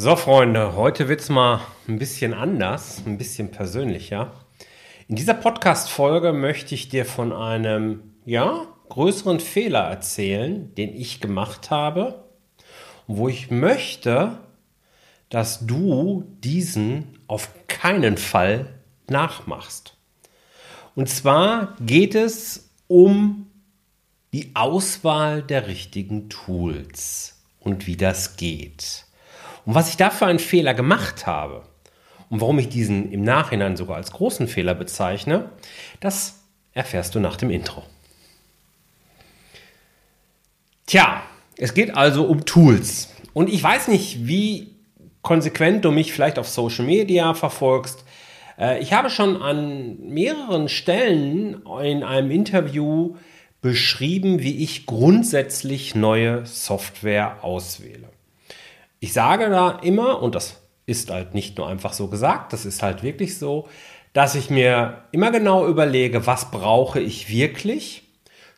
So, Freunde, heute wird es mal ein bisschen anders, ein bisschen persönlicher. In dieser Podcast-Folge möchte ich dir von einem, ja, größeren Fehler erzählen, den ich gemacht habe, wo ich möchte, dass du diesen auf keinen Fall nachmachst. Und zwar geht es um die Auswahl der richtigen Tools und wie das geht. Und was ich da für einen Fehler gemacht habe und warum ich diesen im Nachhinein sogar als großen Fehler bezeichne, das erfährst du nach dem Intro. Tja, es geht also um Tools. Und ich weiß nicht, wie konsequent du mich vielleicht auf Social Media verfolgst. Äh, ich habe schon an mehreren Stellen in einem Interview beschrieben, wie ich grundsätzlich neue Software auswähle. Ich sage da immer, und das ist halt nicht nur einfach so gesagt, das ist halt wirklich so, dass ich mir immer genau überlege, was brauche ich wirklich,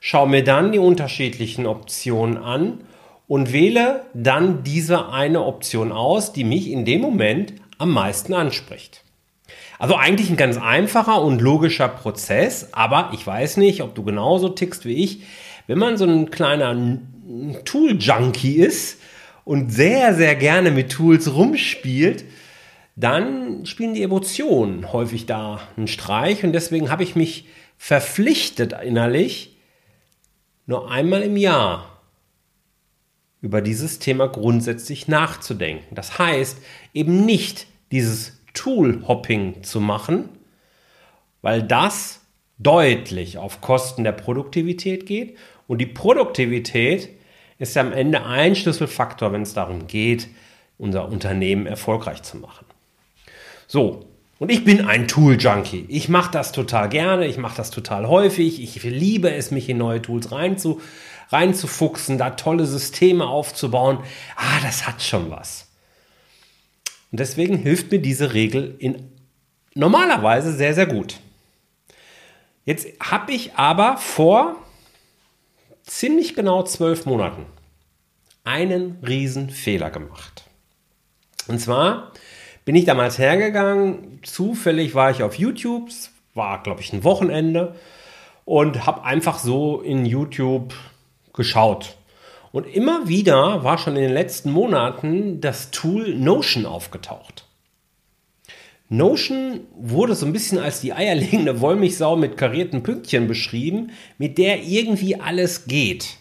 schaue mir dann die unterschiedlichen Optionen an und wähle dann diese eine Option aus, die mich in dem Moment am meisten anspricht. Also eigentlich ein ganz einfacher und logischer Prozess, aber ich weiß nicht, ob du genauso tickst wie ich. Wenn man so ein kleiner Tool-Junkie ist, und sehr, sehr gerne mit Tools rumspielt, dann spielen die Emotionen häufig da einen Streich und deswegen habe ich mich verpflichtet innerlich, nur einmal im Jahr über dieses Thema grundsätzlich nachzudenken. Das heißt, eben nicht dieses Tool-Hopping zu machen, weil das deutlich auf Kosten der Produktivität geht und die Produktivität ist ja am Ende ein Schlüsselfaktor, wenn es darum geht, unser Unternehmen erfolgreich zu machen. So, und ich bin ein Tool-Junkie. Ich mache das total gerne, ich mache das total häufig. Ich liebe es, mich in neue Tools reinzu, reinzufuchsen, da tolle Systeme aufzubauen. Ah, das hat schon was. Und deswegen hilft mir diese Regel in normalerweise sehr, sehr gut. Jetzt habe ich aber vor ziemlich genau zwölf Monaten einen riesen Fehler gemacht. Und zwar bin ich damals hergegangen, zufällig war ich auf YouTube, es war glaube ich ein Wochenende und habe einfach so in YouTube geschaut. Und immer wieder war schon in den letzten Monaten das Tool Notion aufgetaucht. Notion wurde so ein bisschen als die eierlegende Wollmilchsau mit karierten Pünktchen beschrieben, mit der irgendwie alles geht.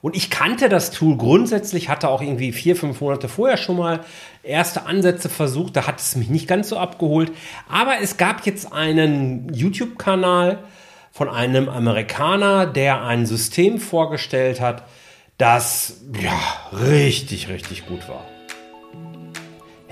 Und ich kannte das Tool grundsätzlich, hatte auch irgendwie vier, fünf Monate vorher schon mal erste Ansätze versucht. Da hat es mich nicht ganz so abgeholt. Aber es gab jetzt einen YouTube-Kanal von einem Amerikaner, der ein System vorgestellt hat, das ja richtig, richtig gut war.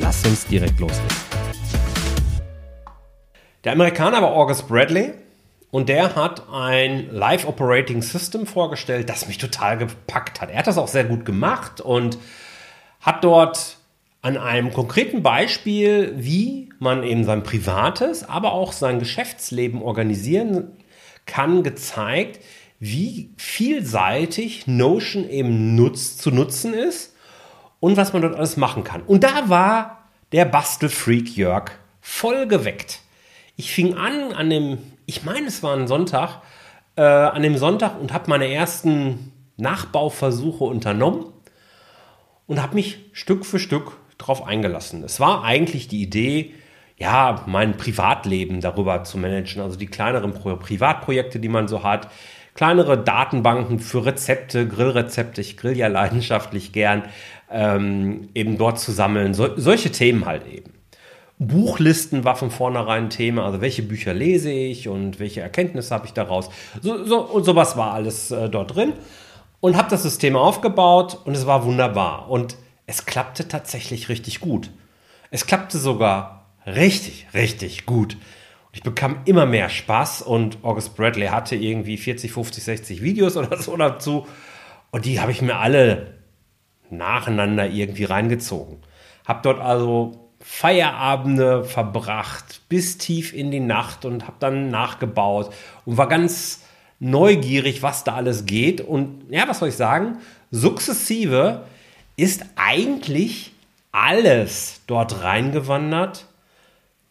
Lass uns direkt loslegen. Der Amerikaner war August Bradley und der hat ein Live Operating System vorgestellt, das mich total gepackt hat. Er hat das auch sehr gut gemacht und hat dort an einem konkreten Beispiel, wie man eben sein privates, aber auch sein Geschäftsleben organisieren kann, gezeigt, wie vielseitig Notion eben nutz, zu nutzen ist und was man dort alles machen kann. Und da war der Bastelfreak Jörg voll geweckt. Ich fing an an dem, ich meine, es war ein Sonntag, äh, an dem Sonntag und habe meine ersten Nachbauversuche unternommen und habe mich Stück für Stück darauf eingelassen. Es war eigentlich die Idee, ja, mein Privatleben darüber zu managen, also die kleineren Privatprojekte, die man so hat, kleinere Datenbanken für Rezepte, Grillrezepte, ich grill ja leidenschaftlich gern, ähm, eben dort zu sammeln. So, solche Themen halt eben. Buchlisten war von vornherein ein Thema, also welche Bücher lese ich und welche Erkenntnisse habe ich daraus. So, so, und sowas war alles äh, dort drin. Und habe das System aufgebaut und es war wunderbar. Und es klappte tatsächlich richtig gut. Es klappte sogar richtig, richtig gut. Ich bekam immer mehr Spaß und August Bradley hatte irgendwie 40, 50, 60 Videos oder so dazu. Und die habe ich mir alle nacheinander irgendwie reingezogen. Hab dort also Feierabende verbracht bis tief in die Nacht und habe dann nachgebaut und war ganz neugierig, was da alles geht. Und ja, was soll ich sagen? Sukzessive ist eigentlich alles dort reingewandert,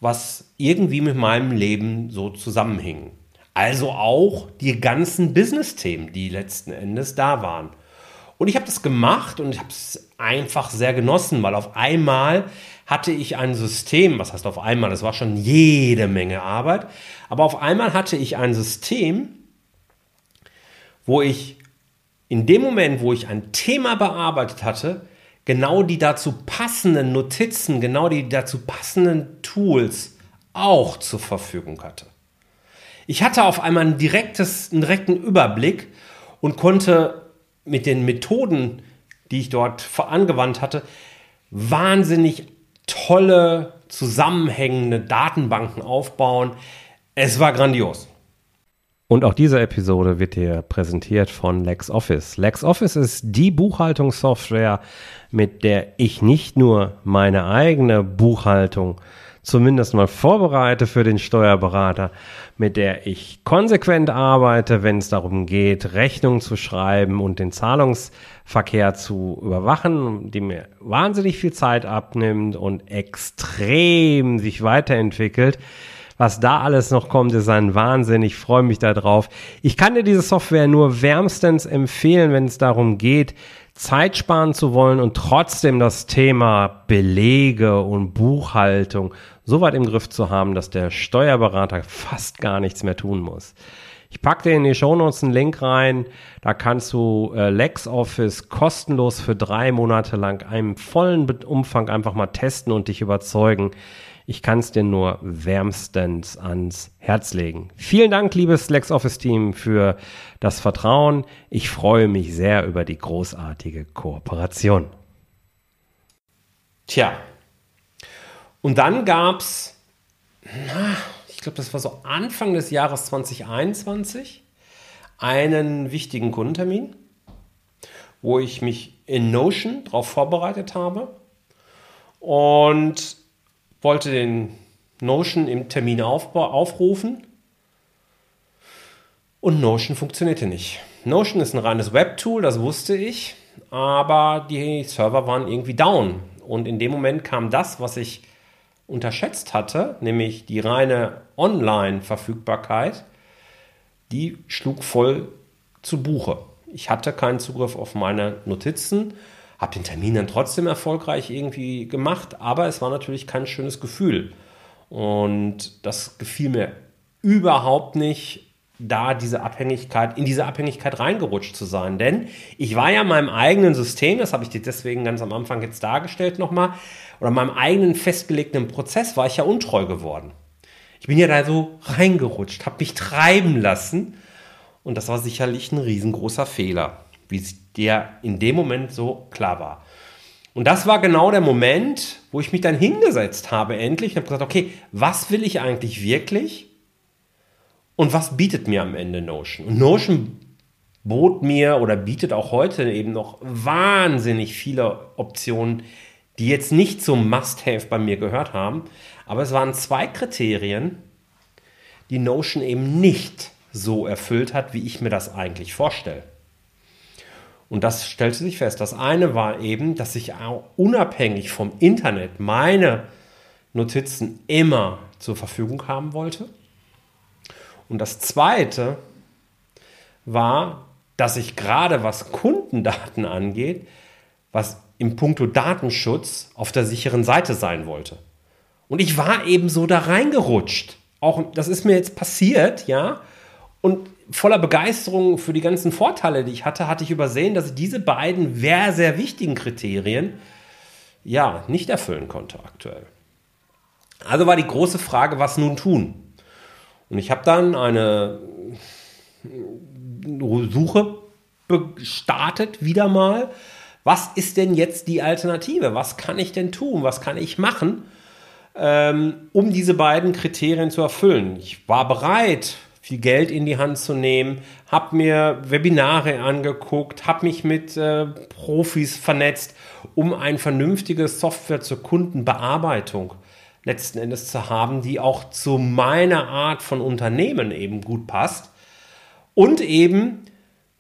was irgendwie mit meinem Leben so zusammenhing. Also auch die ganzen Business-Themen, die letzten Endes da waren. Und ich habe das gemacht und ich habe es einfach sehr genossen, weil auf einmal hatte ich ein System, was heißt auf einmal, das war schon jede Menge Arbeit, aber auf einmal hatte ich ein System, wo ich in dem Moment, wo ich ein Thema bearbeitet hatte, genau die dazu passenden Notizen, genau die dazu passenden Tools auch zur Verfügung hatte. Ich hatte auf einmal ein direktes, einen direkten Überblick und konnte mit den Methoden, die ich dort angewandt hatte, wahnsinnig tolle, zusammenhängende Datenbanken aufbauen. Es war grandios. Und auch diese Episode wird dir präsentiert von LexOffice. LexOffice ist die Buchhaltungssoftware, mit der ich nicht nur meine eigene Buchhaltung zumindest mal vorbereite für den Steuerberater, mit der ich konsequent arbeite, wenn es darum geht, Rechnungen zu schreiben und den Zahlungsverkehr zu überwachen, die mir wahnsinnig viel Zeit abnimmt und extrem sich weiterentwickelt. Was da alles noch kommt, ist ein Wahnsinn. Ich freue mich darauf. Ich kann dir diese Software nur wärmstens empfehlen, wenn es darum geht, Zeit sparen zu wollen und trotzdem das Thema Belege und Buchhaltung so weit im Griff zu haben, dass der Steuerberater fast gar nichts mehr tun muss. Ich packe dir in die Shownotes einen Link rein. Da kannst du äh, LexOffice kostenlos für drei Monate lang einen vollen Umfang einfach mal testen und dich überzeugen. Ich kann es dir nur wärmstens ans Herz legen. Vielen Dank, liebes LexOffice-Team, für das Vertrauen. Ich freue mich sehr über die großartige Kooperation. Tja, und dann gab es, ich glaube, das war so Anfang des Jahres 2021, einen wichtigen Kundentermin, wo ich mich in Notion darauf vorbereitet habe und wollte den Notion im Termin aufrufen und Notion funktionierte nicht. Notion ist ein reines Webtool, das wusste ich, aber die Server waren irgendwie down. Und in dem Moment kam das, was ich unterschätzt hatte, nämlich die reine Online-Verfügbarkeit, die schlug voll zu Buche. Ich hatte keinen Zugriff auf meine Notizen habe den Termin dann trotzdem erfolgreich irgendwie gemacht, aber es war natürlich kein schönes Gefühl. Und das gefiel mir überhaupt nicht, da diese Abhängigkeit, in diese Abhängigkeit reingerutscht zu sein. Denn ich war ja meinem eigenen System, das habe ich dir deswegen ganz am Anfang jetzt dargestellt nochmal, oder meinem eigenen festgelegten Prozess war ich ja untreu geworden. Ich bin ja da so reingerutscht, habe mich treiben lassen und das war sicherlich ein riesengroßer Fehler wie dir in dem Moment so klar war. Und das war genau der Moment, wo ich mich dann hingesetzt habe, endlich, und habe gesagt, okay, was will ich eigentlich wirklich? Und was bietet mir am Ende Notion? Und Notion bot mir oder bietet auch heute eben noch wahnsinnig viele Optionen, die jetzt nicht zum Must-Have bei mir gehört haben. Aber es waren zwei Kriterien, die Notion eben nicht so erfüllt hat, wie ich mir das eigentlich vorstelle. Und das stellte sich fest. Das eine war eben, dass ich auch unabhängig vom Internet meine Notizen immer zur Verfügung haben wollte. Und das zweite war, dass ich gerade was Kundendaten angeht, was im Punkto Datenschutz auf der sicheren Seite sein wollte. Und ich war eben so da reingerutscht. Auch das ist mir jetzt passiert, ja. Und voller Begeisterung für die ganzen Vorteile, die ich hatte, hatte ich übersehen, dass ich diese beiden sehr, sehr wichtigen Kriterien ja nicht erfüllen konnte aktuell. Also war die große Frage, was nun tun? Und ich habe dann eine Suche gestartet, wieder mal Was ist denn jetzt die Alternative? Was kann ich denn tun? Was kann ich machen, ähm, um diese beiden Kriterien zu erfüllen? Ich war bereit, viel Geld in die Hand zu nehmen, habe mir Webinare angeguckt, habe mich mit äh, Profis vernetzt, um eine vernünftige Software zur Kundenbearbeitung letzten Endes zu haben, die auch zu meiner Art von Unternehmen eben gut passt und eben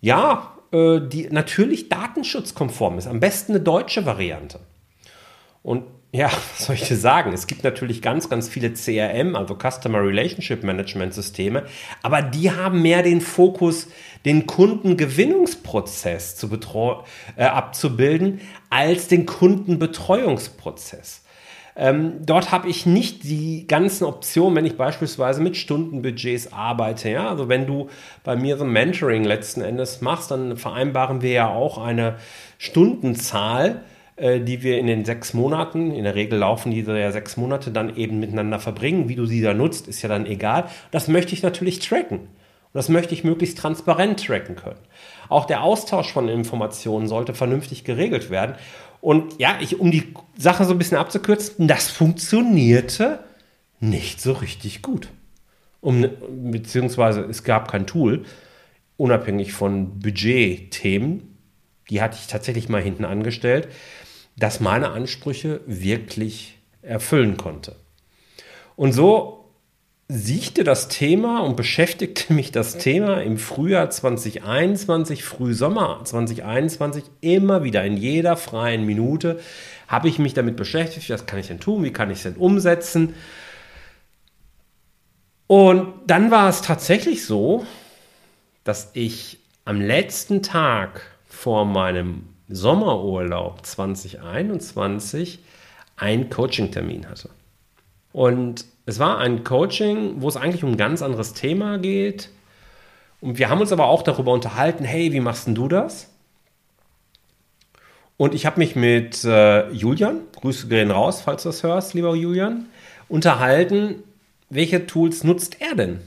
ja, äh, die natürlich datenschutzkonform ist. Am besten eine deutsche Variante. Und ja, was soll ich dir sagen? Es gibt natürlich ganz, ganz viele CRM, also Customer Relationship Management Systeme, aber die haben mehr den Fokus, den Kundengewinnungsprozess zu äh, abzubilden, als den Kundenbetreuungsprozess. Ähm, dort habe ich nicht die ganzen Optionen, wenn ich beispielsweise mit Stundenbudgets arbeite. Ja? Also wenn du bei mir so Mentoring letzten Endes machst, dann vereinbaren wir ja auch eine Stundenzahl die wir in den sechs Monaten, in der Regel laufen diese ja sechs Monate, dann eben miteinander verbringen. Wie du sie da nutzt, ist ja dann egal. Das möchte ich natürlich tracken. Und das möchte ich möglichst transparent tracken können. Auch der Austausch von Informationen sollte vernünftig geregelt werden. Und ja, ich, um die Sache so ein bisschen abzukürzen, das funktionierte nicht so richtig gut. Um, beziehungsweise es gab kein Tool, unabhängig von Budgetthemen, die hatte ich tatsächlich mal hinten angestellt, das meine Ansprüche wirklich erfüllen konnte. Und so siechte das Thema und beschäftigte mich das Thema im Frühjahr 2021, Frühsommer 2021 immer wieder in jeder freien Minute habe ich mich damit beschäftigt, was kann ich denn tun, wie kann ich es denn umsetzen. Und dann war es tatsächlich so, dass ich am letzten Tag vor meinem Sommerurlaub 2021 einen Coaching-Termin hatte. Und es war ein Coaching, wo es eigentlich um ein ganz anderes Thema geht. Und wir haben uns aber auch darüber unterhalten, hey, wie machst denn du das? Und ich habe mich mit äh, Julian, Grüße gehen raus, falls du das hörst, lieber Julian, unterhalten, welche Tools nutzt er denn?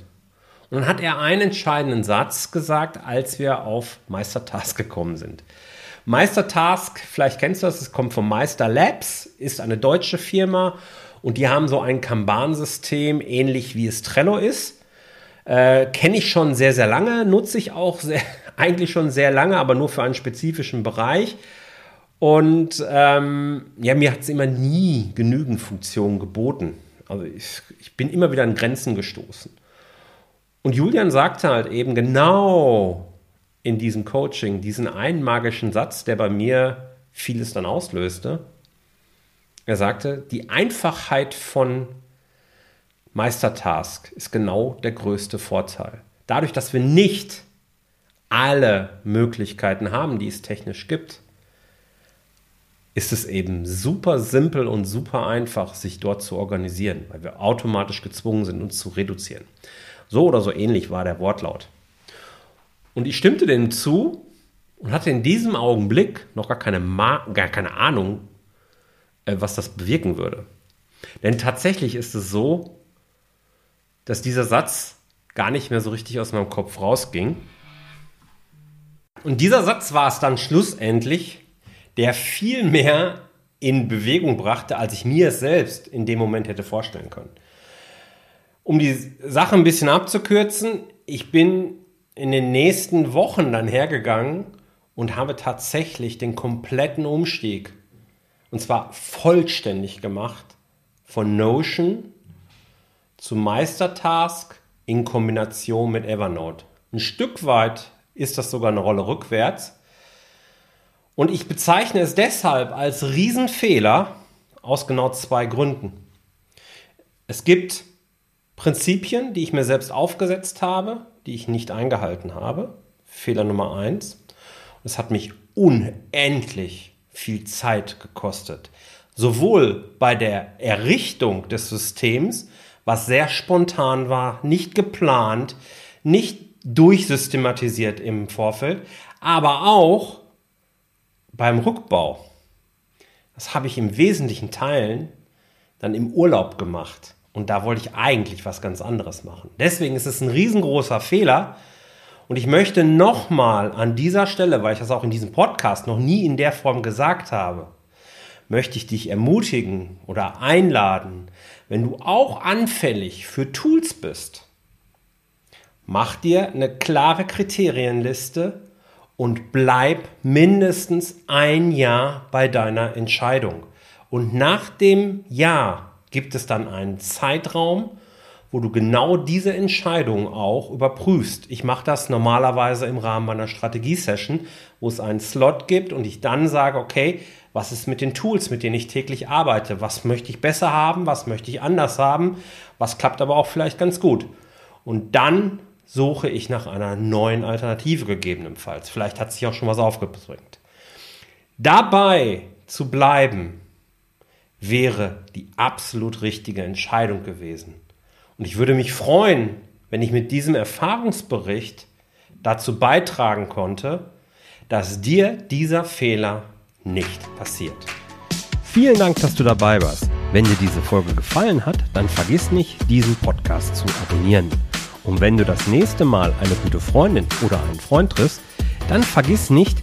Und dann hat er einen entscheidenden Satz gesagt, als wir auf Meistertask gekommen sind. Meistertask, vielleicht kennst du das, es kommt von Meister Labs, ist eine deutsche Firma und die haben so ein Kanban-System, ähnlich wie es Trello ist. Äh, Kenne ich schon sehr, sehr lange, nutze ich auch sehr, eigentlich schon sehr lange, aber nur für einen spezifischen Bereich. Und ähm, ja, mir hat es immer nie genügend Funktionen geboten. Also ich, ich bin immer wieder an Grenzen gestoßen. Und Julian sagte halt eben genau in diesem Coaching diesen einen magischen Satz, der bei mir vieles dann auslöste. Er sagte, die Einfachheit von Meistertask ist genau der größte Vorteil. Dadurch, dass wir nicht alle Möglichkeiten haben, die es technisch gibt, ist es eben super simpel und super einfach, sich dort zu organisieren, weil wir automatisch gezwungen sind, uns zu reduzieren. So oder so ähnlich war der Wortlaut. Und ich stimmte dem zu und hatte in diesem Augenblick noch gar keine, Ma gar keine Ahnung, äh, was das bewirken würde. Denn tatsächlich ist es so, dass dieser Satz gar nicht mehr so richtig aus meinem Kopf rausging. Und dieser Satz war es dann schlussendlich, der viel mehr in Bewegung brachte, als ich mir es selbst in dem Moment hätte vorstellen können. Um die Sache ein bisschen abzukürzen, ich bin in den nächsten Wochen dann hergegangen und habe tatsächlich den kompletten Umstieg und zwar vollständig gemacht von Notion zu Meistertask in Kombination mit Evernote. Ein Stück weit ist das sogar eine Rolle rückwärts. Und ich bezeichne es deshalb als Riesenfehler aus genau zwei Gründen. Es gibt Prinzipien, die ich mir selbst aufgesetzt habe, die ich nicht eingehalten habe. Fehler Nummer eins. Es hat mich unendlich viel Zeit gekostet. Sowohl bei der Errichtung des Systems, was sehr spontan war, nicht geplant, nicht durchsystematisiert im Vorfeld, aber auch beim Rückbau. Das habe ich im wesentlichen Teilen dann im Urlaub gemacht. Und da wollte ich eigentlich was ganz anderes machen. Deswegen ist es ein riesengroßer Fehler. Und ich möchte nochmal an dieser Stelle, weil ich das auch in diesem Podcast noch nie in der Form gesagt habe, möchte ich dich ermutigen oder einladen, wenn du auch anfällig für Tools bist, mach dir eine klare Kriterienliste und bleib mindestens ein Jahr bei deiner Entscheidung. Und nach dem Jahr gibt es dann einen Zeitraum, wo du genau diese Entscheidung auch überprüfst. Ich mache das normalerweise im Rahmen meiner Strategie-Session, wo es einen Slot gibt und ich dann sage, okay, was ist mit den Tools, mit denen ich täglich arbeite? Was möchte ich besser haben? Was möchte ich anders haben? Was klappt aber auch vielleicht ganz gut? Und dann suche ich nach einer neuen Alternative gegebenenfalls. Vielleicht hat sich auch schon was aufgebringt. Dabei zu bleiben, wäre die absolut richtige Entscheidung gewesen. Und ich würde mich freuen, wenn ich mit diesem Erfahrungsbericht dazu beitragen konnte, dass dir dieser Fehler nicht passiert. Vielen Dank, dass du dabei warst. Wenn dir diese Folge gefallen hat, dann vergiss nicht, diesen Podcast zu abonnieren. Und wenn du das nächste Mal eine gute Freundin oder einen Freund triffst, dann vergiss nicht,